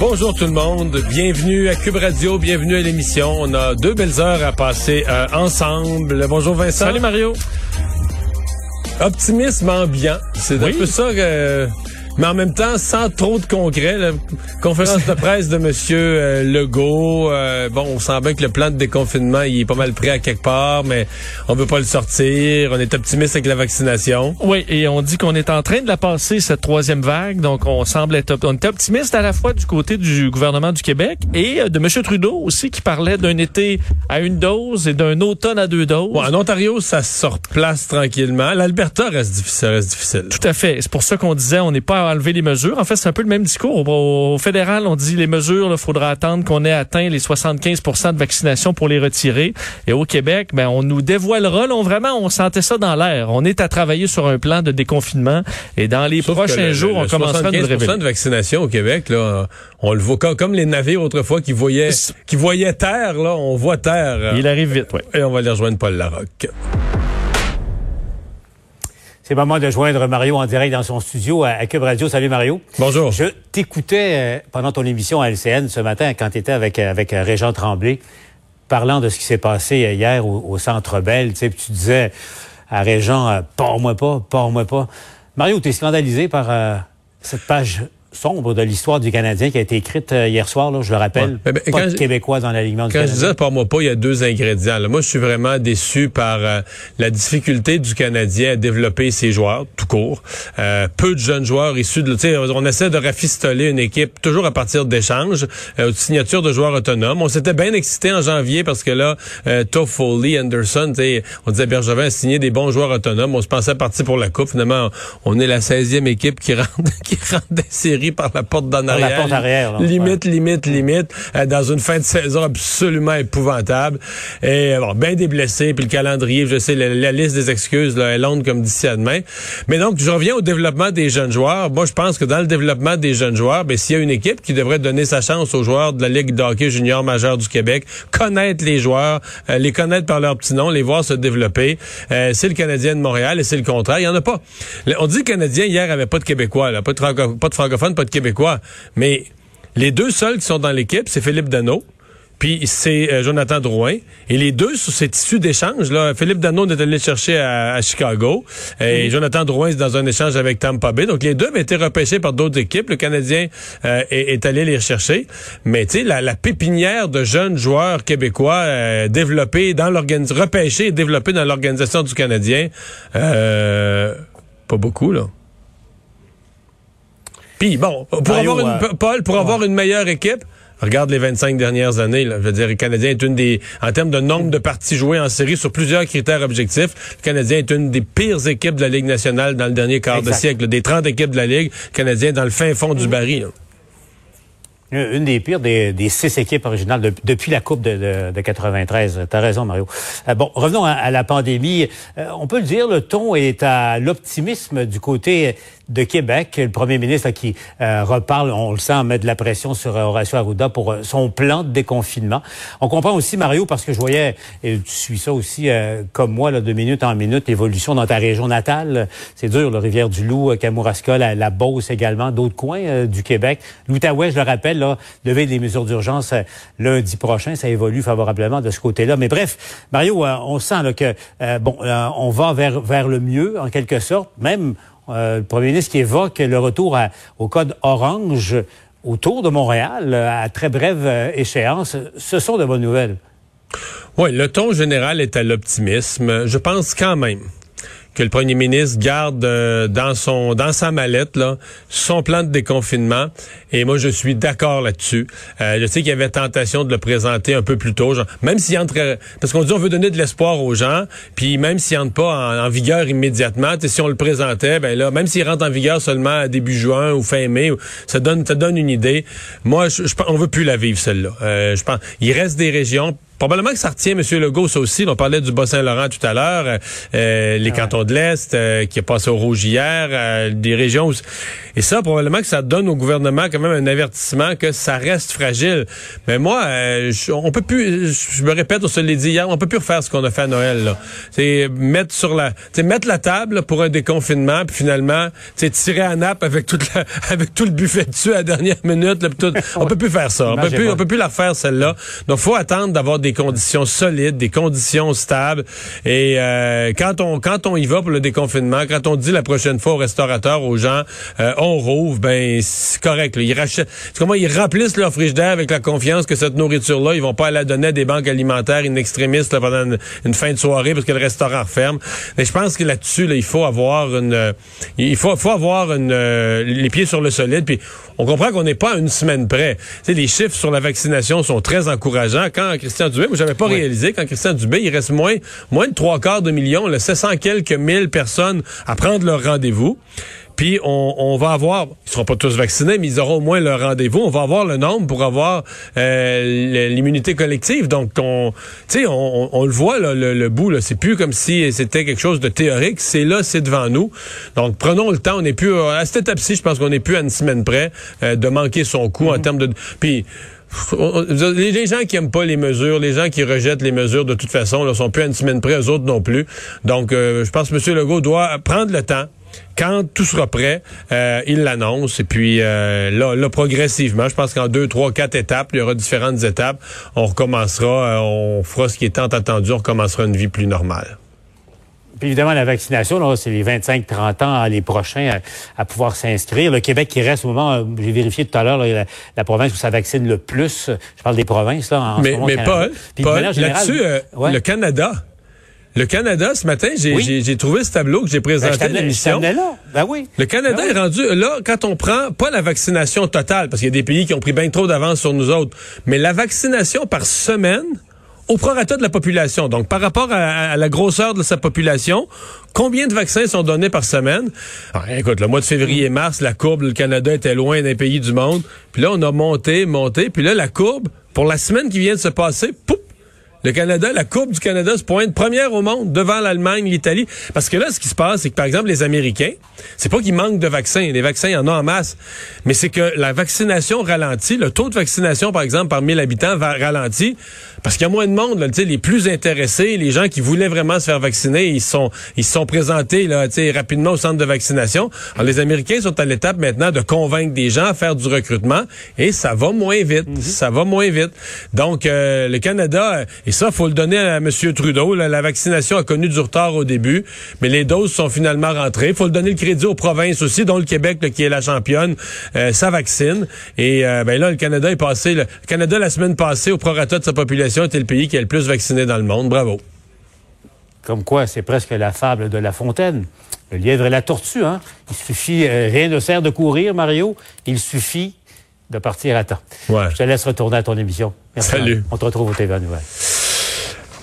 Bonjour tout le monde, bienvenue à Cube Radio, bienvenue à l'émission. On a deux belles heures à passer euh, ensemble. Bonjour Vincent. Salut Mario. Optimisme ambiant, c'est un peu ça que mais en même temps sans trop de concret. La conférence de presse de Monsieur euh, Legault, euh, bon, on sent bien que le plan de déconfinement il est pas mal prêt à quelque part, mais on veut pas le sortir. On est optimiste avec la vaccination. Oui, et on dit qu'on est en train de la passer cette troisième vague, donc on semble être on est optimiste à la fois du côté du gouvernement du Québec et euh, de Monsieur Trudeau aussi qui parlait d'un été à une dose et d'un automne à deux doses. En Ontario, ça se replace tranquillement. L'Alberta reste difficile, reste difficile. Tout à fait. C'est pour ça qu'on disait on n'est pas enlever les mesures. En fait, c'est un peu le même discours. Au, fédéral, on dit les mesures, il faudra attendre qu'on ait atteint les 75% de vaccination pour les retirer. Et au Québec, ben, on nous dévoilera. Là, vraiment, on sentait ça dans l'air. On est à travailler sur un plan de déconfinement. Et dans les prochains jours, on commencera à nous révéler. de vaccination au Québec, là, on le voit comme les navires autrefois qui voyaient, qui voyaient terre, là, on voit terre. Il arrive vite, oui. Et on va aller rejoindre Paul Larocque. C'est le moment de joindre Mario en direct dans son studio à, Cube Radio. Salut Mario. Bonjour. Je t'écoutais euh, pendant ton émission à LCN ce matin quand tu étais avec, euh, avec euh, Régent Tremblay, parlant de ce qui s'est passé hier au, Centre Bell. Tu, sais, tu disais à Régent, pars-moi pas, pars-moi pas. Mario, tu es scandalisé par cette page sombre de l'histoire du Canadien qui a été écrite euh, hier soir, là, je le rappelle. pas de Québécois dans l'alignement du Quand je disais par moi pas, il y a deux ingrédients. Moi, je suis vraiment déçu par euh, la difficulté du Canadien à développer ses joueurs, tout court. Euh, peu de jeunes joueurs issus de... On essaie de rafistoler une équipe toujours à partir d'échanges, de signatures de joueurs autonomes. On s'était bien excité en janvier parce que là, Toffoli, Anderson, on disait Bergevin a signé des bons joueurs autonomes. On se pensait partir pour la Coupe. Finalement, on est la 16e équipe qui rentre, qui rentre des séries par la porte d'en arrière. La porte arrière. limite, limite, limite, euh, dans une fin de saison absolument épouvantable. Et bon, bien des blessés, puis le calendrier, je sais, la, liste des excuses là, est longue comme d'ici à demain. Mais donc, je reviens au développement des jeunes joueurs. Moi, je pense que dans le développement des jeunes joueurs, ben, s'il y a une équipe qui devrait donner sa chance aux joueurs de la Ligue de hockey junior majeur du Québec, connaître les joueurs, euh, les connaître par leur petit nom, les voir se développer, euh, c'est le Canadien de Montréal et c'est le contraire. Il y en a pas. On dit que le Canadien hier avait pas de Québécois, là, pas de, pas de francophones pas de Québécois. Mais les deux seuls qui sont dans l'équipe, c'est Philippe Dano. Puis c'est euh, Jonathan Drouin. Et les deux, sur cette issue d'échange, là, Philippe Dano est allé chercher à, Chicago. Et mhm. Jonathan Drouin est dans un échange avec Tampa Bay. Donc les deux ont été repêchés par d'autres équipes. Le Canadien euh, est, allé les chercher. Mais tu sais, la, pépinière de jeunes joueurs québécois euh, développés dans l'organisation, repêchés et développés dans l'organisation du Canadien, pas beaucoup, là. Puis bon, pour avoir une, euh, Paul, pour avoir une meilleure équipe, regarde les 25 dernières années. Là. Je veux dire, le Canadien est une des, en termes de nombre de parties jouées en série sur plusieurs critères objectifs, le Canadien est une des pires équipes de la Ligue nationale dans le dernier quart de siècle. Des 30 équipes de la Ligue, le Canadien est dans le fin fond du baril. Une des pires des, six équipes originales depuis la Coupe de, de, 93. T'as raison, Mario. Euh, bon, revenons à, la pandémie. Euh, on peut le dire, le ton est à l'optimisme du côté de Québec. Le premier ministre qui euh, reparle, on le sent, met de la pression sur Horacio Arruda pour son plan de déconfinement. On comprend aussi, Mario, parce que je voyais, et tu suis ça aussi comme moi, là, de minute en minute, l'évolution dans ta région natale. C'est dur, la Rivière-du-Loup, Kamouraska, la, la Beauce également, d'autres coins du Québec. L'Outaouais, je le rappelle, là, des mesures d'urgence euh, lundi prochain. Ça évolue favorablement de ce côté-là. Mais bref, Mario, euh, on sent là, que euh, bon, on va vers, vers le mieux, en quelque sorte. Même le premier ministre qui évoque le retour au code orange autour de Montréal à très brève échéance. Ce sont de bonnes nouvelles. Oui, le ton général est à l'optimisme. Je pense quand même que le premier ministre garde euh, dans son dans sa mallette son plan de déconfinement et moi je suis d'accord là-dessus. Euh, je sais qu'il y avait tentation de le présenter un peu plus tôt, même s'il entre parce qu'on dit on veut donner de l'espoir aux gens, puis même s'il entre pas en, vigueur immédiatement, si on le présentait, ben là même s'il rentre en vigueur seulement à début juin ou fin mai, ça donne ça donne une idée. Moi je, je on veut plus la vivre celle-là. Euh, je pense il reste des régions probablement que ça retient M. Legault, ça aussi. On parlait du Bas-Saint-Laurent tout à l'heure, euh, les cantons de l'Est, qui est passé au rouge hier, des régions où... Et ça, probablement que ça donne au gouvernement quand même un avertissement que ça reste fragile. Mais moi, on peut plus, je me répète, on se l'a dit hier, on peut plus refaire ce qu'on a fait à Noël. C'est mettre sur la, mettre la table pour un déconfinement, puis finalement, tirer à nappe avec toute avec tout le buffet dessus à la dernière minute. Là, tout, on peut plus faire ça. On peut plus, on peut plus la faire celle-là. Donc, faut attendre d'avoir des conditions solides, des conditions stables. Et euh, quand on quand on y va pour le déconfinement, quand on dit la prochaine fois aux restaurateurs, aux gens, euh, on rouvre, ben c'est correct. Là. Ils rachètent, comment ils remplissent leur frigidaire avec la confiance que cette nourriture-là, ils vont pas la donner à des banques alimentaires inextrémistes pendant une, fin de soirée parce que le restaurant ferme. Mais je pense que là-dessus, là, il faut avoir une, il faut, faut avoir une, euh, les pieds sur le solide. Puis on comprend qu'on n'est pas à une semaine près. sais, les chiffres sur la vaccination sont très encourageants. Quand moi j'avais pas réalisé, quand Christian Dubé, il reste moins, moins de trois quarts de million, le 700 quelques mille personnes à prendre leur rendez-vous. Puis on, va avoir, ils seront pas tous vaccinés, mais ils auront au moins leur rendez-vous. On va avoir le nombre pour avoir euh, l'immunité collective. Donc on, tu sais, on, le voit le, le, bout. C'est plus comme si c'était quelque chose de théorique. C'est là, c'est devant nous. Donc prenons le temps. On n'est plus à cette étape-ci. Je pense qu'on n'est plus à une semaine près euh, de manquer son coup en mm-hmm. termes de. Puis les gens qui aiment pas les mesures, les gens qui rejettent les mesures de toute façon, ne sont plus à une semaine près, eux autres non plus. Donc, euh, je pense que M. Legault doit prendre le temps, quand tout sera prêt, euh, il l'annonce. Et puis euh, là, là, progressivement, je pense qu'en deux, trois, quatre étapes, il y aura différentes étapes. On recommencera, euh, on fera ce qui est tant attendu, on recommencera une vie plus normale. Puis évidemment, la vaccination, c'est les 25-30 ans les prochains à, pouvoir s'inscrire. Le Québec qui reste au moment, j'ai vérifié tout à l'heure, la, province où ça vaccine le plus. Je parle des provinces, là, en mais, ce Mais Paul, Paul là-dessus, le Canada le Canada, ce matin, j'ai trouvé ce tableau que j'ai présenté ben, à l'émission. Ben oui. Le Canada ben est rendu, là, quand on prend pas la vaccination totale, parce qu'il y a des pays qui ont pris bien trop d'avance sur nous autres, mais la vaccination par semaine, au prorata de la population. Donc, par rapport à, la grosseur de sa population, combien de vaccins sont donnés par semaine? Ah, écoute, le mois de février-mars, la courbe, le Canada était loin d'un pays du monde. Puis là, on a monté, monté. Puis là, la courbe, pour la semaine qui vient de se passer, poup, le Canada, la Coupe du Canada se pointe première au monde devant l'Allemagne, l'Italie. Parce que là, ce qui se passe, c'est que, par exemple, les Américains, c'est pas qu'ils manquent de vaccins. Les vaccins, il y en a en masse. Mais c'est que la vaccination ralentit. Le taux de vaccination, par exemple, par 1000 habitants va ralentir parce qu'il y a moins de monde. Là, les plus intéressés, les gens qui voulaient vraiment se faire vacciner, ils sont ils se sont présentés là, rapidement au centre de vaccination. Alors, les Américains sont à l'étape maintenant de convaincre des gens à faire du recrutement et ça va moins vite. Mhm. Ça va moins vite. Donc, euh, le Canada... Et ça, faut le donner à M. Trudeau. la vaccination a connu du retard au début, mais les doses sont finalement rentrées. faut le donner le crédit aux provinces aussi, dont le Québec, qui est la championne, euh, ça vaccine. Et euh, ben là, le Canada est passé. Le Canada, la semaine passée, au prorata de sa population, était le pays qui est le plus vacciné dans le monde. Bravo. Comme quoi, c'est presque la fable de La Fontaine. Le lièvre et la tortue, hein? Il suffit, euh, rien ne sert de courir, Mario. Il suffit de partir à temps. Je te laisse retourner à ton émission. Salut. On te retrouve au TV Nouvelle.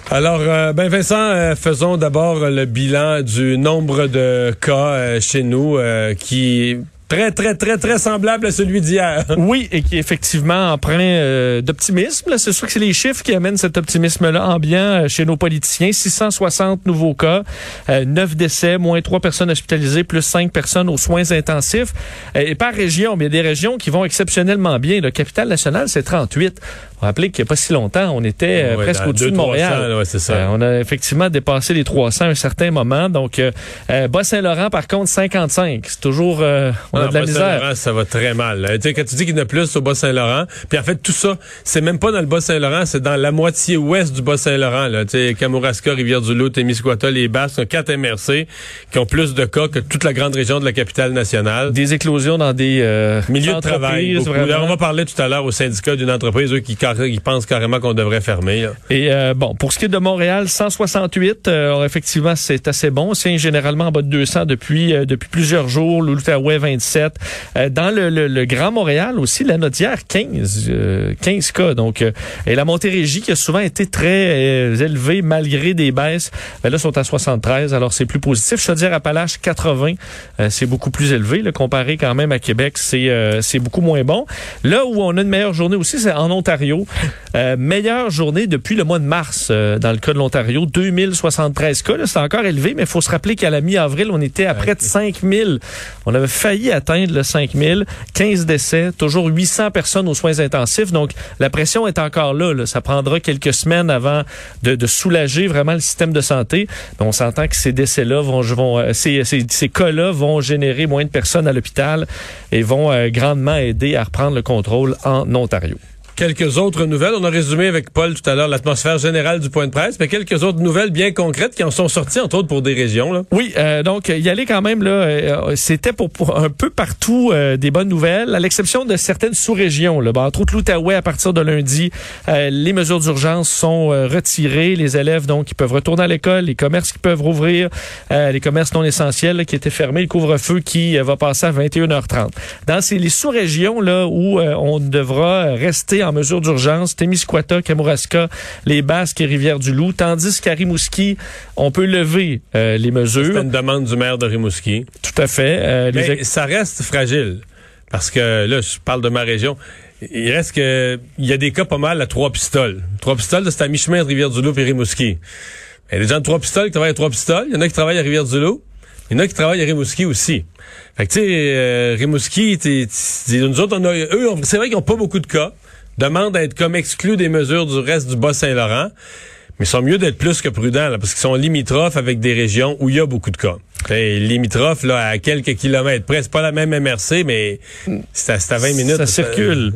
Alors, euh, ben Vincent, euh, faisons d'abord le bilan du nombre de cas euh, chez nous qui très, très, très, très semblable à celui d'hier. Oui, et qui est effectivement empreint euh, d'optimisme. C'est sûr que c'est les chiffres qui amènent cet optimisme-là ambiant chez nos politiciens. 660 nouveaux cas, euh, 9 décès, moins 3 personnes hospitalisées, plus 5 personnes aux soins intensifs. Et par région, il y a des régions qui vont exceptionnellement bien. Le capital national, c'est 38. Rappelez qu'il n'y a pas si longtemps, on était presque au-dessus de Montréal. Ouais, ça. on a effectivement dépassé les 300 à un certain moment. Donc, Bas-Saint-Laurent, par contre, 55. C'est toujours ça va très mal. Tu sais, quand tu dis qu'il y en a plus au Bas-Saint-Laurent, puis en fait, tout ça, c'est même pas dans le Bas-Saint-Laurent, c'est dans la moitié ouest du Bas-Saint-Laurent. Tu sais, Kamouraska, Rivière-du-Loup, Témiscouata, les Basses, quatre MRC qui ont plus de cas que toute la grande région de la capitale nationale. Des éclosions dans des euh, milieux de travail. On va parler tout à l'heure au syndicat d'une entreprise, eux, qui, qui pensent carrément qu'on devrait fermer. Et euh, bon, pour ce qui est de Montréal, 168, euh, effectivement, c'est assez bon. C'est généralement en bas de 200 depuis euh, depuis plusieurs jours. L'Outaouais, 27. Euh, dans le, Grand Montréal aussi, la notière 15, 15 cas. Donc, et la Montérégie qui a souvent été très élevée malgré des baisses, ben là sont à 73. Alors c'est plus positif. Je veux dire Appalaches 80, c'est beaucoup plus élevé. comparé quand même à Québec, c'est c'est beaucoup moins bon. Là où on a une meilleure journée aussi, c'est en Ontario. l'Ontario. Euh, meilleure journée depuis le mois de mars euh, dans le cas de l'Ontario. 2073 cas. C'est encore élevé, mais il faut se rappeler qu'à la mi-avril, on était à près de 5000. On avait failli atteindre le 5000. 15 décès, toujours 800 personnes aux soins intensifs. Donc, la pression est encore là. là. Ça prendra quelques semaines avant de, de, soulager vraiment le système de santé. Mais on s'entend que ces décès-là vont, vont euh, ces, ces, ces cas-là vont générer moins de personnes à l'hôpital et vont grandement aider à reprendre le contrôle en Ontario. Quelques autres nouvelles. On a résumé avec Paul tout à l'heure l'atmosphère générale du point de presse, mais quelques autres nouvelles bien concrètes qui en sont sorties, entre autres pour des régions. Là. Oui, euh, donc y aller quand même là, euh, c'était pour, pour, un peu partout euh, des bonnes nouvelles, à l'exception de certaines sous-régions. Là, ben, entre autres l'Outaouais à partir de lundi, euh, les mesures d'urgence sont euh, retirées, les élèves donc qui peuvent retourner à l'école, les commerces qui peuvent rouvrir, euh, les commerces non essentiels là, qui étaient fermés, le couvre-feu qui va passer à 21h30. Dans ces les sous-régions là où on devra rester mesure d'urgence, Témiscouata, Kamouraska, les Basques et Rivière-du-Loup, tandis qu'à Rimouski, on peut lever euh, les mesures. C'est une demande du maire de Rimouski. Tout à fait. Euh, Mais les... ça reste fragile, parce que là, je parle de ma région. Il reste que il y a des cas pas mal à trois pistoles. Trois pistoles, c'est à mi-chemin de Rivière-du-Loup et Rimouski. Il y a des gens de trois pistoles qui travaillent à trois pistoles. Il y en a qui travaillent à Rivière-du-Loup. Il y en a qui travaillent à Rimouski aussi. Fait que tu sais, euh, Rimouski, t'es, nous autres, on a, eux, c'est vrai qu'ils n'ont pas beaucoup de cas demandent à être comme exclus des mesures du reste du Bas-Saint-Laurent. Mais ils sont mieux d'être plus que prudents, là, parce qu'ils sont limitrophes avec des régions où il y a beaucoup de cas. Et limitrophes, là, à quelques kilomètres près, c'est pas la même MRC, mais c'est à, à 20 minutes. Ça circule.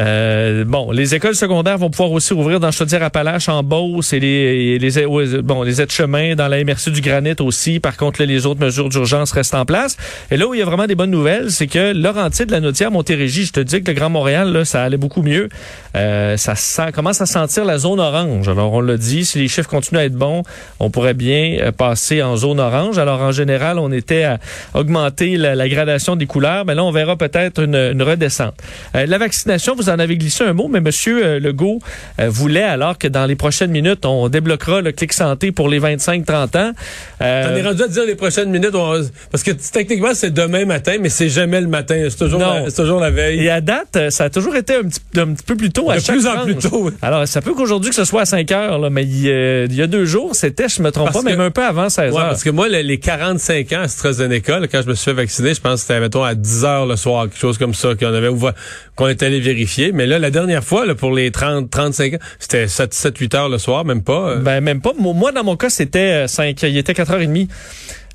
Euh, bon, les écoles secondaires vont pouvoir aussi ouvrir dans Chaudière-Appalaches, en Beauce et les, les, bon, les aides-chemins dans la MRC du Granit aussi. Par contre, les autres mesures d'urgence restent en place. Et là où il y a vraiment des bonnes nouvelles, c'est que Laurentier de la Notière, Montérégie, je te dis que le Grand Montréal, là, ça allait beaucoup mieux. Euh, ça commence à sentir la zone orange. Alors, on l'a dit, si les chiffres continuent à être bons, on pourrait bien euh, passer en zone orange. Alors, en général, on était à augmenter la, gradation des couleurs, mais là, on verra peut-être une, redescente. La vaccination, en avez glissé un mot, mais Monsieur Legault euh, voulait, alors que dans les prochaines minutes, on débloquera le clic santé pour les 25-30 ans. Euh, T'en es rendu à dire les prochaines minutes, on... parce que techniquement, c'est demain matin, mais c'est jamais le matin. C'est toujours, la, toujours la veille. Et à date, ça a toujours été un petit, un petit peu plus tôt. À de chaque plus en plus tôt. Alors, ça peut qu'aujourd'hui que ce soit à 5 heures, là, mais il, euh, il y a deux jours, c'était, je me trompe parce pas, que, même un peu avant 16 ouais, heures. parce que moi, les 45 ans à AstraZeneca, là, quand je me suis fait vacciner, je pense que c'était, mettons, à 10 heures le soir, quelque chose comme ça, qu'on avait qu'on est allé vérifier. Mais là, la dernière fois, là, pour les 30, 35 ans, c'était 7, 7, 8 heures le soir, même pas. Ben, même pas. Moi, dans mon cas, c'était 5, il était 4h30.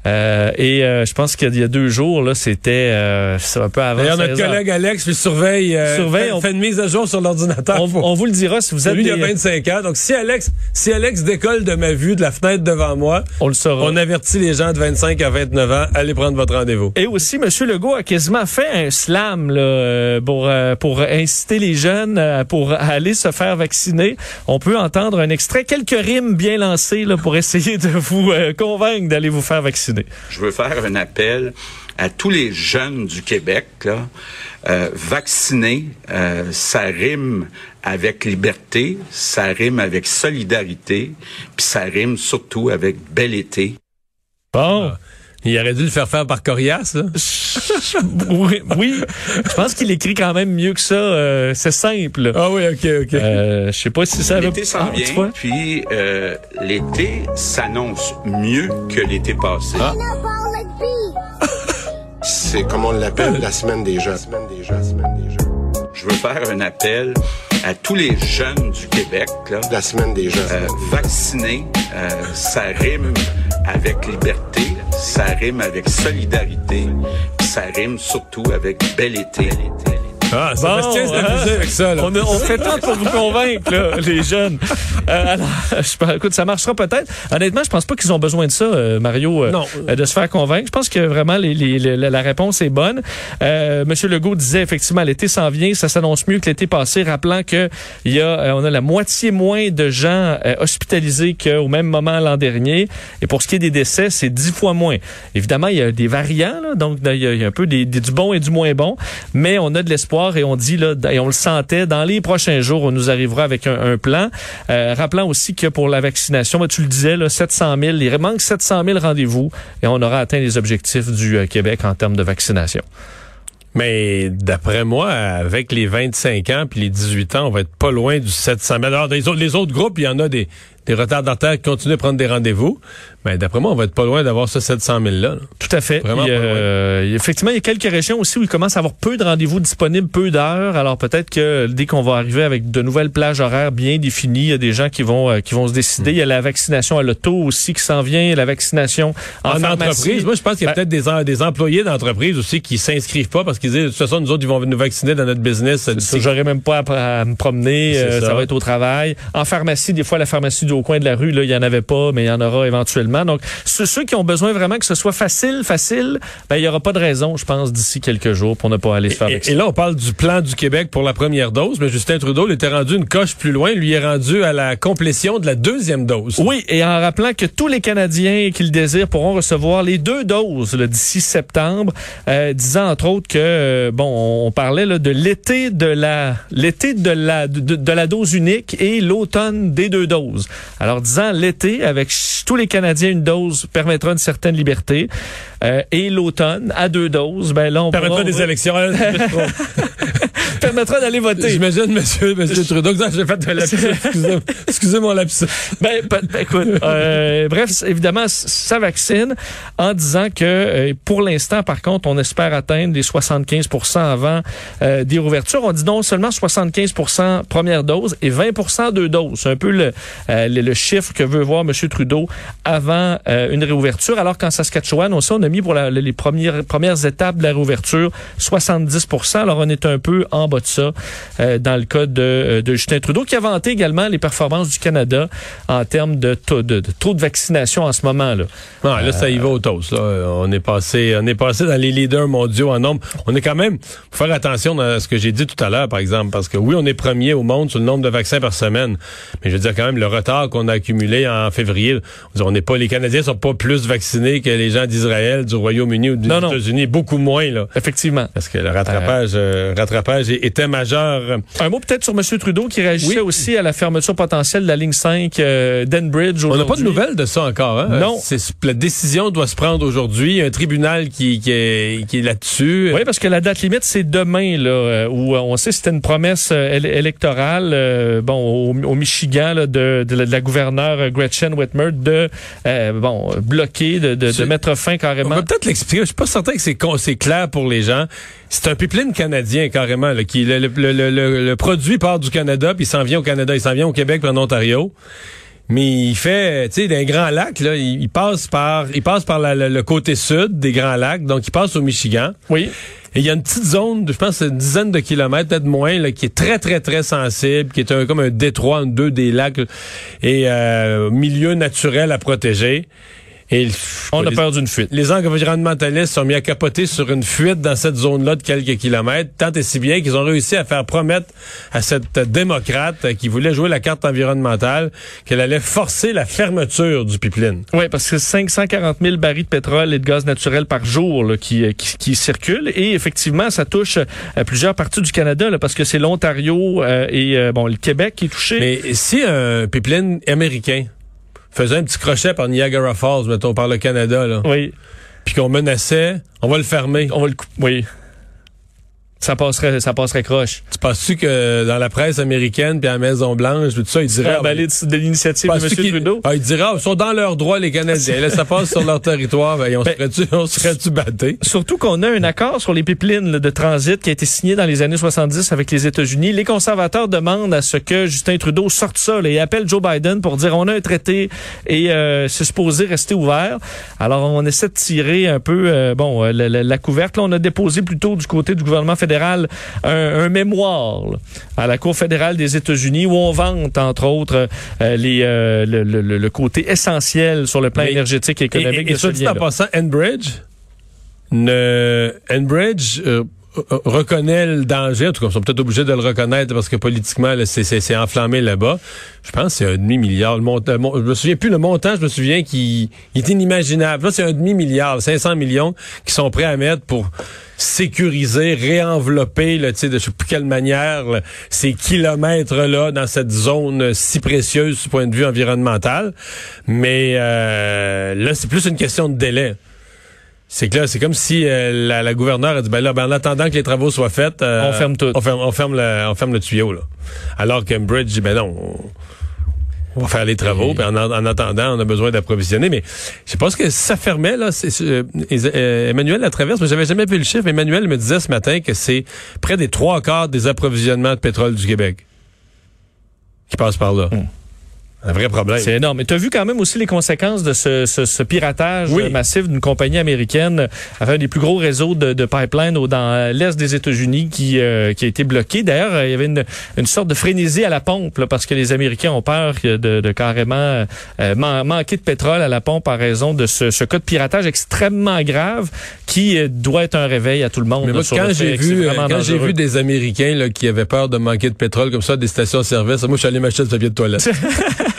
Euh, et euh, je pense qu'il y a deux jours, là, c'était euh, un peu avant. D'ailleurs, notre collègue Alex lui surveille, euh, surveille fait, on, fait, une mise à jour sur l'ordinateur. On, on, vous le dira si vous êtes. Lui, il y a 25 ans. Donc, si Alex, si Alex décolle de ma vue, de la fenêtre devant moi, on le saura. On avertit les gens de 25 à 29 ans, allez prendre votre rendez-vous. Et aussi, M. Legault a quasiment fait un slam là, pour pour inciter les jeunes pour aller se faire vacciner. On peut entendre un extrait, quelques rimes bien lancées là, pour essayer de vous convaincre d'aller vous faire vacciner. Je veux faire un appel à tous les jeunes du Québec, là, euh, vacciner, euh, ça rime avec liberté, ça rime avec solidarité, puis ça rime surtout avec bel été. Bon. Il aurait dû le faire faire par Corias, là. oui, oui, je pense qu'il écrit quand même mieux que ça. Euh, c'est simple. Ah oui, ok, ok. Euh, je sais pas si ça. L'été s'en vient, ah, puis euh, l'été s'annonce mieux que l'été passé. Ah. C'est comme on l'appelle la semaine des gens. Semaine des gens, semaine des gens. Je veux faire un appel à tous les jeunes du Québec. Là, la semaine des gens. Euh, vacciner, euh, ça rime avec liberté, ça rime avec solidarité, ça rime surtout avec bel été. Ah, Sébastien bon, s'est avec ça. Là. On, fait tant pour vous convaincre, là, les jeunes. Euh, alors, je, écoute, ça marchera peut-être. Honnêtement, je pense pas qu'ils ont besoin de ça, euh, Mario, euh, non. de se faire convaincre. Je pense que vraiment les, les, les, la réponse est bonne. Monsieur Legault disait effectivement l'été s'en vient, ça s'annonce mieux que l'été passé, rappelant que il y a, on a la moitié moins de gens hospitalisés qu'au même moment l'an dernier. Et pour ce qui est des décès, c'est dix fois moins. Évidemment, il y a des variants, là, donc il y, a, il y a un peu des, des, du bon et du moins bon, mais on a de l'espoir et on dit là et on le sentait dans les prochains jours on nous arrivera avec un, plan euh, rappelant aussi que pour la vaccination ben, tu le disais là 700 000 il manque 700 000 rendez-vous et on aura atteint les objectifs du euh, Québec en termes de vaccination Mais d'après moi, avec les 25 ans puis les 18 ans, on va être pas loin du 700 000. Alors, les autres, les autres groupes, il y en a des, des retardataires qui continuent à prendre des rendez-vous. Mais d'après moi, on va être pas loin d'avoir ce 700 000-là. Tout à fait. Vraiment Il euh, effectivement, il y a quelques régions aussi où il commence à avoir peu de rendez-vous disponibles, peu d'heures. Alors peut-être que dès qu'on va arriver avec de nouvelles plages horaires bien définies, il y a des gens qui vont euh, qui vont se décider. Il y a la vaccination à l'auto aussi qui s'en vient, la vaccination en, En, entreprise, moi, je pense qu'il y a Ben, peut-être des, des employés d'entreprise aussi qui s'inscrivent pas parce qu'ils disent, de toute façon, nous autres, ils vont nous vacciner dans notre business. D'ici. J'aurais même pas à, à me promener, euh, ça. ça. va être au travail. En pharmacie, des fois, la pharmacie du au coin de la rue, là, il y en avait pas, mais il y en aura éventuellement. Donc, ceux, ceux qui ont besoin vraiment que ce soit facile, facile, ben, il y aura pas de raison, je pense, d'ici quelques jours pour ne pas aller se faire Et, vacciner. et là, on parle du plan du Québec pour la première dose, mais Justin Trudeau il était rendu une coche plus loin. Lui est rendu à la complétion de la deuxième dose. Oui, et en rappelant que tous les Canadiens qui le désirent pourront recevoir les deux doses d'ici septembre, euh, disant entre autres que euh, bon, on parlait là, de l'été de la l'été de la de, de la dose unique et l'automne des deux doses. Alors disant l'été avec tous les Canadiens une dose permettra une certaine liberté euh, et l'automne à deux doses, ben là on permettra pourra- des élections. permettra d'aller voter. J'imagine, monsieur, monsieur Trudeau, que j'ai fait un lapsus. Excusez, excusez mon lapsus. Ben, ben, ben, écoute, euh, bref, évidemment, ça vaccine en disant que euh, pour l'instant, par contre, on espère atteindre les 75% avant euh, des rouvertures. On dit non seulement 75% première dose et 20% deux doses. C'est un peu le, euh, le, le chiffre que veut voir M. Trudeau avant euh, une réouverture. Alors qu'en Saskatchewan, aussi, on a mis pour la- les premières, premières étapes de la réouverture 70% Alors on est un peu en bas de ça euh, dans le cas de, euh, de Justin Trudeau, qui a vanté également les performances du Canada en termes de taux de, de taux de vaccination en ce moment. Là. Non, là, ça y va au toast. Là. On est passé, on est passé dans les leaders mondiaux en nombre. On est quand même, faut faire attention à ce que j'ai dit tout à l'heure, par exemple, parce que oui, on est premier au monde sur le nombre de vaccins par semaine, mais je veux dire quand même le retard qu'on a accumulé en février. On n'est pas, les Canadiens sont pas plus vaccinés que les gens d'Israël, du Royaume-Uni ou des. États-Unis, beaucoup moins là. Effectivement. Parce que le rattrapage, euh, rattrapage était majeur. Un mot peut-être sur M. Trudeau qui réagissait Oui. aussi à la fermeture potentielle de la ligne 5 euh, d'Enbridge. On n'a pas de nouvelles de ça encore. Hein? Non. C'est, la décision doit se prendre aujourd'hui. Il y a un tribunal qui, qui est, qui est là-dessus. Oui, parce que la date limite, c'est demain, là, euh, où euh, on sait que c'était une promesse euh, éle- électorale euh, bon, au, au Michigan là, de, de la, de la gouverneure Gretchen Whitmer de euh, bon, bloquer, de, de, de C'est- mettre fin On carrément. va peut-être l'expliquer. Je suis pas certain que c'est clair pour les gens. C'est un pipeline canadien carrément. Là, qui, le, le, le, le- le produit part du Canada puis il s'en vient au Canada, il s'en vient au Québec puis en Ontario. Mais il fait, tu sais, d'un grand lac là, il, il passe par, il passe par la- le, le côté sud des Grands Lacs, donc il passe au Michigan. Oui. Et il y a une petite zone, de, je pense, une dizaine de kilomètres, peut-être moins, là, qui est très, très, très sensible, qui est un, comme un détroit entre deux des lacs, et euh, milieu naturel à protéger. Et On a les- peur d'une fuite. les environnementalistes sont mis à capoter sur une fuite dans cette zone-là de quelques kilomètres, tant et si bien qu'ils ont réussi à faire promettre à cette démocrate qui voulait jouer la carte environnementale qu'elle allait forcer la fermeture du pipeline. Oui, parce que 540 000 barils de pétrole et de gaz naturel par jour là, qui, euh, qui, qui circulent. Et effectivement, ça touche euh, plusieurs parties du Canada, là, parce que c'est l'Ontario euh, et euh, bon le Québec qui est touché. Mais si un pipeline américain faisait un petit crochet par Niagara Falls, mettons, par le Canada, là, Oui, puis qu'on menaçait, on va le fermer. on va le couper. Oui. Ça passerait, ça passerait croche. Tu penses-tu que dans la presse américaine puis à la Maison-Blanche, tout ça, ils diraient... ah, Emballé de, de l'initiative de M. Trudeau. Ah, ils diraient, ah, ils sont dans leurs droits, les Canadiens. Là, ça passe sur leur territoire. Ben, on Ben, serait-tu, on serait-tu batté? Surtout qu'on a un accord sur les pipelines là, de transit qui a été signé dans les années 70 avec les États-Unis. Les conservateurs demandent à ce que Justin Trudeau sorte ça là, et appelle Joe Biden pour dire on a un traité et euh, c'est supposé rester ouvert. Alors on essaie de tirer un peu euh, bon euh, la, la- la. Là, on a déposé plutôt du côté du gouvernement fédéral un, un mémoire là, à la Cour fédérale des États-Unis où on vante entre autres euh, les euh, le, le- le- le côté essentiel sur le plan Mais- énergétique et Et, économique et, et de ce soit dit en lien-là. passant, Enbridge, ne, Enbridge euh, reconnaît le danger. En tout cas, ils sont peut-être obligés de le reconnaître parce que politiquement, c'est, enflammé là-bas. Je pense que c'est un demi-milliard. Le montant, mon- je me souviens plus le montant, je me souviens qu'il il est inimaginable. Là, c'est un demi-milliard, 500 millions qui sont prêts à mettre pour sécuriser, réenvelopper, là, de je sais plus quelle manière, là, ces kilomètres-là dans cette zone euh, si précieuse du point de vue environnemental. Mais euh, là, c'est plus une question de délai. C'est que là, c'est comme si euh, la, la gouverneure a dit, ben là, ben, en attendant que les travaux soient faits, euh, On ferme tout. On ferme, on ferme le, on ferme le tuyau, là. Alors Cambridge dit, ben non, on, va faire les travaux, puis en, en attendant, on a besoin d'approvisionner. Mais je pense que ça fermait, là, euh, euh, Emmanuel la traverse, mais j'avais jamais vu le chiffre. Emmanuel me disait ce matin que c'est près des trois quarts des approvisionnements de pétrole du Québec qui passent par là. Un vrai problème. C'est énorme. Mais tu as vu quand même aussi les conséquences de ce, ce, ce piratage Oui. massif d'une compagnie américaine avec un des plus gros réseaux de, de pipeline au, dans l'est des États-Unis qui, euh, qui a été bloqué. D'ailleurs, il y avait une, une sorte de frénésie à la pompe là, parce que les Américains ont peur de, de carrément euh, man- manquer de pétrole à la pompe en raison de ce, ce cas de piratage extrêmement grave qui euh, doit être un réveil à tout le monde. Mais là, moi, sur quand j'ai vu, euh, quand j'ai dangereux. vu des Américains là, qui avaient peur de manquer de pétrole comme ça, des stations-service, moi, je suis allé m'acheter du papier de toilette.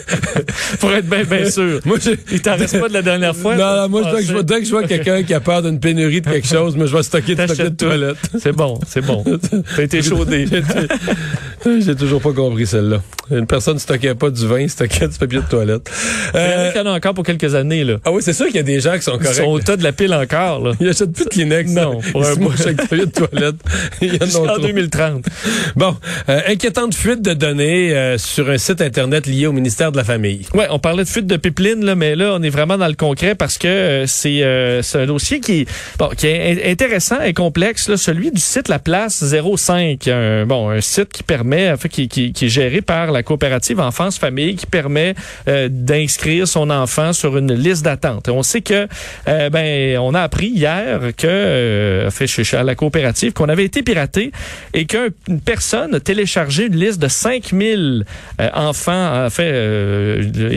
Pour être bien, bien sûr. moi, j'ai- Il t'en reste pas de la dernière fois? Non, non, moi, Ah, dès que je vois, que je vois quelqu'un qui a peur d'une pénurie de quelque chose, moi, je vais stocker du papier de toilette. C'est bon, c'est bon. T'as été chaudé. J'ai toujours pas compris celle-là. Une personne ne stockait pas du vin, il stockait du papier de toilette. Il y en a Euh, en encore pour quelques années, là. ah oui, c'est sûr qu'il y a des gens qui sont Ils corrects. sont au tas de la pile encore, là. Ils achètent plus de Kleenex. Non, pour Ils un avec du papier de toilette. Il y en trop. 2030. Bon, euh, inquiétante fuite de données euh, sur un site Internet lié au ministère de la Famille. Ouais, on parlait de fuite de pipeline, là, mais là, on est vraiment dans le concret parce que euh, c'est euh, un dossier qui, bon, qui est in- intéressant et complexe, là, celui du site La Place 05. Un, bon, un site qui permet, en fait, qui, qui, qui est géré par la coopérative Enfance Famille, qui permet euh, d'inscrire son enfant sur une liste d'attente. On sait que, euh, ben, on a appris hier que, euh, fait, chez, chez la coopérative, qu'on avait été piraté et qu'une personne a téléchargé une liste de 5000 euh, enfants, en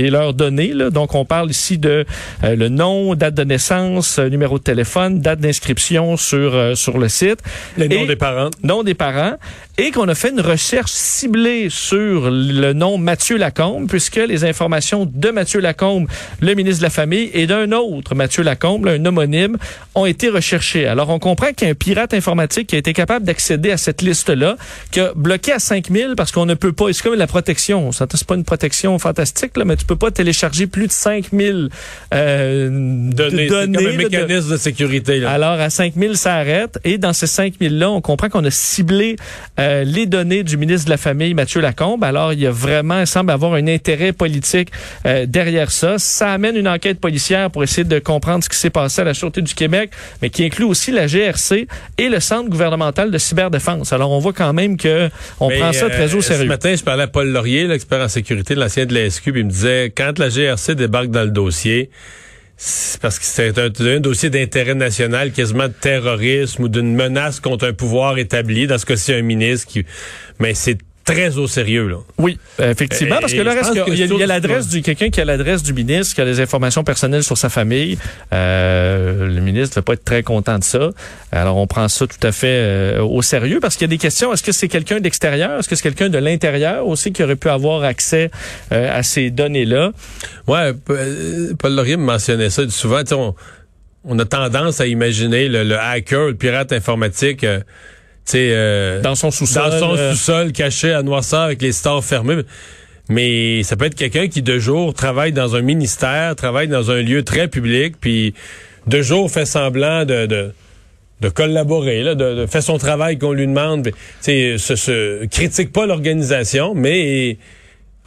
et leurs données. Là. Donc, on parle ici de euh, le nom, date de naissance, euh, numéro de téléphone, date d'inscription sur, euh, sur le site. Les noms Et- des parents. nom des parents et qu'on a fait une recherche ciblée sur le nom Mathieu Lacombe puisque les informations de Mathieu Lacombe, le ministre de la Famille, et d'un autre Mathieu Lacombe, là, un homonyme, ont été recherchées. Alors, on comprend qu'il y a un pirate informatique qui a été capable d'accéder à cette liste-là, qui a bloqué à 5000 parce qu'on ne peut pas, c'est comme la protection, c'est pas une protection fantastique, là, mais tu peux pas télécharger plus de 5000 euh, Données. données. Comme un de- mécanisme de sécurité. Là. alors, à 5000, ça arrête. Et dans ces 5000-là, on comprend qu'on a ciblé euh, les données du ministre de la Famille, Mathieu Lacombe. Alors, il y a vraiment, il semble avoir un intérêt politique euh, derrière ça. Ça amène une enquête policière pour essayer de comprendre ce qui s'est passé à la Sûreté du Québec, mais qui inclut aussi la GRC et le Centre gouvernemental de cyberdéfense. Alors, on voit quand même que on Mais, prend ça très euh, au sérieux. Ce matin, je parlais à Paul Laurier, l'expert en sécurité de l'ancien de la SQ, puis il me disait, quand la GRC débarque dans le dossier, c'est parce que c'est un, dossier d'intérêt national, quasiment de terrorisme ou d'une menace contre un pouvoir établi, dans ce cas-ci un ministre qui... Mais c'est très au sérieux, là. Oui, effectivement, parce que là, reste pense que que il y a, l'adresse du quelqu'un qui a l'adresse du ministre, qui a des informations personnelles sur sa famille. Euh, le ministre ne va pas être très content de ça. Alors, on prend ça tout à fait euh, au sérieux parce qu'il y a des questions. Est-ce que c'est quelqu'un d'extérieur? Est-ce que c'est quelqu'un de l'intérieur aussi qui aurait pu avoir accès euh, à ces données-là? Ouais, euh, Paul Laurier me mentionnait ça souvent. On, on a tendance à imaginer le, le hacker, le pirate informatique, euh, Dans son sous-sol. dans son euh, sous-sol caché à noirceur avec les stores fermés. Mais ça peut être quelqu'un qui de jour travaille dans un ministère, travaille dans un lieu très public, puis de jour fait semblant de, de, de collaborer, là, de, de fait son travail qu'on lui demande. Tu sais, se, se critique pas l'organisation, mais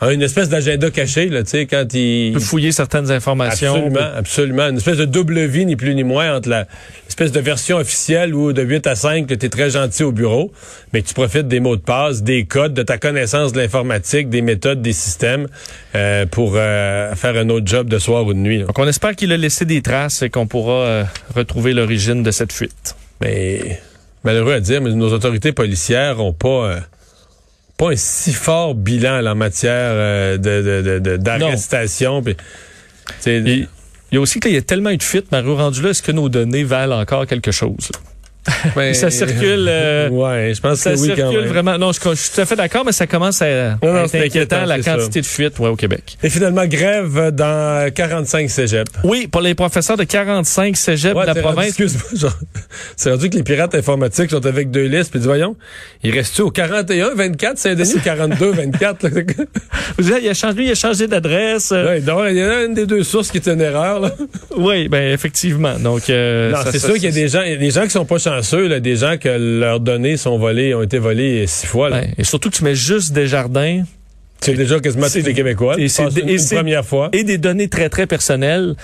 une espèce d'agenda caché, là, tu sais, quand il peut fouiller certaines informations. Absolument, absolument. Une espèce de double vie, ni plus ni moins, entre la espèce de version officielle où de 8 à 5, tu es très gentil au bureau, mais que tu profites des mots de passe, des codes, de ta connaissance de l'informatique, des méthodes, des systèmes, euh, pour euh, faire un autre job de soir ou de nuit. là. Donc, on espère qu'il a laissé des traces et qu'on pourra euh, retrouver l'origine de cette fuite. Mais malheureux à dire, mais nos autorités policières ont pas... pas un si fort bilan là, en matière euh, de, de, de- de- d'arrestation. il y a aussi qu'il y a tellement eu de fuites, Mario, rendu là, est-ce que nos données valent encore quelque chose? Ça circule. euh, ouais, je pense ça que oui, quand circule même. vraiment. Non, je, je suis tout à fait d'accord, mais ça commence à, Non, être inquiétant, la quantité de fuites ouais, au Québec. Et finalement, grève dans 45 cégeps. Oui, pour les professeurs de 45 cégeps Ouais, de la province. Excuse-moi, c'est rendu que les pirates informatiques sont avec deux listes, puis voyons, il reste-tu au 41, 24, Saint-Denis, ou 42, 24? Là, il a changé, il a changé d'adresse. euh, Ouais, donc, il y en a une des deux sources qui est une erreur. Là. Oui, ben effectivement. Donc, euh, Non, c'est sûr qu'il y a des gens, il y a des gens qui sont pas chanceux, là, des gens que leurs données sont volées, ont été volées six fois. là. Ouais, et surtout que tu mets juste des jardins C'est déjà quasiment tous les Québécois. et c'est- une, première fois. et des données très très personnelles.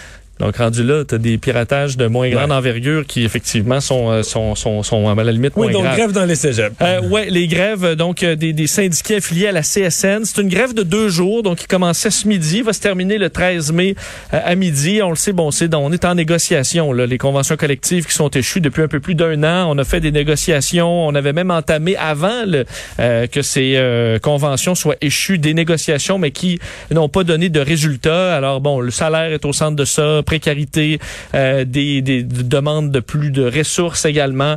Donc rendu là, tu as des piratages de moins grande Ouais. envergure qui effectivement sont euh, sont sont, sont à la limite Oui, moins donc graves. grève dans les cégeps. Euh, ouais, les grèves euh, donc euh, des, des syndiqués affiliés à la CSN. C'est une grève de deux jours, donc qui commençait ce midi, va se terminer le 13 mai euh, à midi. On le sait, bon, c'est on est en négociation. Là, les conventions collectives qui sont échues depuis un peu plus d'un an. On a fait des négociations. On avait même entamé avant le, euh, que ces euh, conventions soient échues des négociations, mais qui n'ont pas donné de résultats. Alors bon, le salaire est au centre de ça, précarité, euh, des, des demandes de plus de ressources également.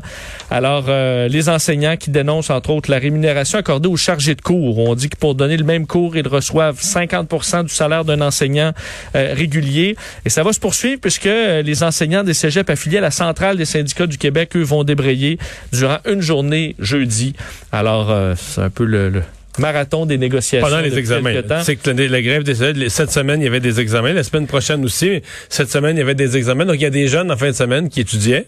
Alors, euh, les enseignants qui dénoncent, entre autres, la rémunération accordée aux chargés de cours. On dit que pour donner le même cours, ils reçoivent 50% du salaire d'un enseignant euh, régulier. Et ça va se poursuivre puisque les enseignants des cégeps affiliés à la centrale des syndicats du Québec, eux, vont débrayer durant une journée jeudi. Alors, c'est un peu le marathon des négociations Pendant les examens. C'est que la, grève des cette semaine, il y avait des examens. La semaine prochaine aussi. Cette semaine, il y avait des examens. Donc, il y a des jeunes en fin de semaine qui étudiaient.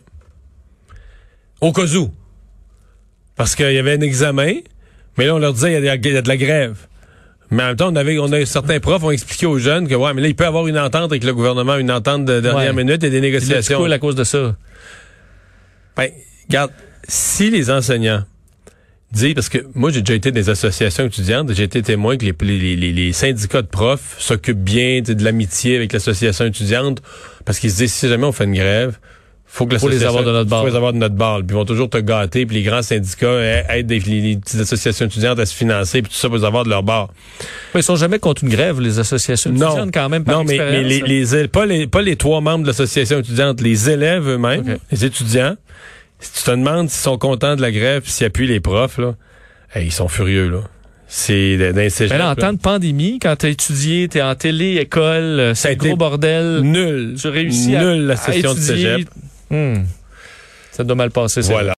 Au cas où. Parce qu'il y avait un examen. Mais là, on leur disait, il y a, de la- grève. Mais en même temps, on avait, on a certains profs ont expliqué aux jeunes que, ouais, mais là, il peut y avoir une entente avec le gouvernement, une entente de dernière Ouais. minute et des négociations. coules à cause de ça. Ben, regarde, si les enseignants disent, parce que moi, j'ai déjà été des associations étudiantes, j'ai été témoin que les, les, les, les syndicats de profs s'occupent bien de l'amitié avec l'association étudiante, parce qu'ils se disent, si jamais on fait une grève, faut que Faut les l'association- avoir de notre bord. faut les avoir de notre bord. Puis ils vont toujours te gâter, puis les grands syndicats euh, aident les, les petites associations étudiantes à se financer, puis tout ça pour les avoir de leur bord. Ils sont jamais contre une grève, les associations Non, étudiantes, quand même, par non, mais, mais les, les, pas les pas les trois membres de l'association étudiante, les élèves eux-mêmes, les étudiants. Si tu te demandes s'ils sont contents de la grève, s'ils appuient les profs là, hey, ils sont furieux là. C'est dans les cégeps, Mais là, en temps de pandémie, quand t'as étudié, t'es en télé, école, euh, Ça c'est été gros bordel. nul, Tu réussis à- nul la à session de étudier. cégep. Hmm. Ça doit mal passer, c'est Voilà.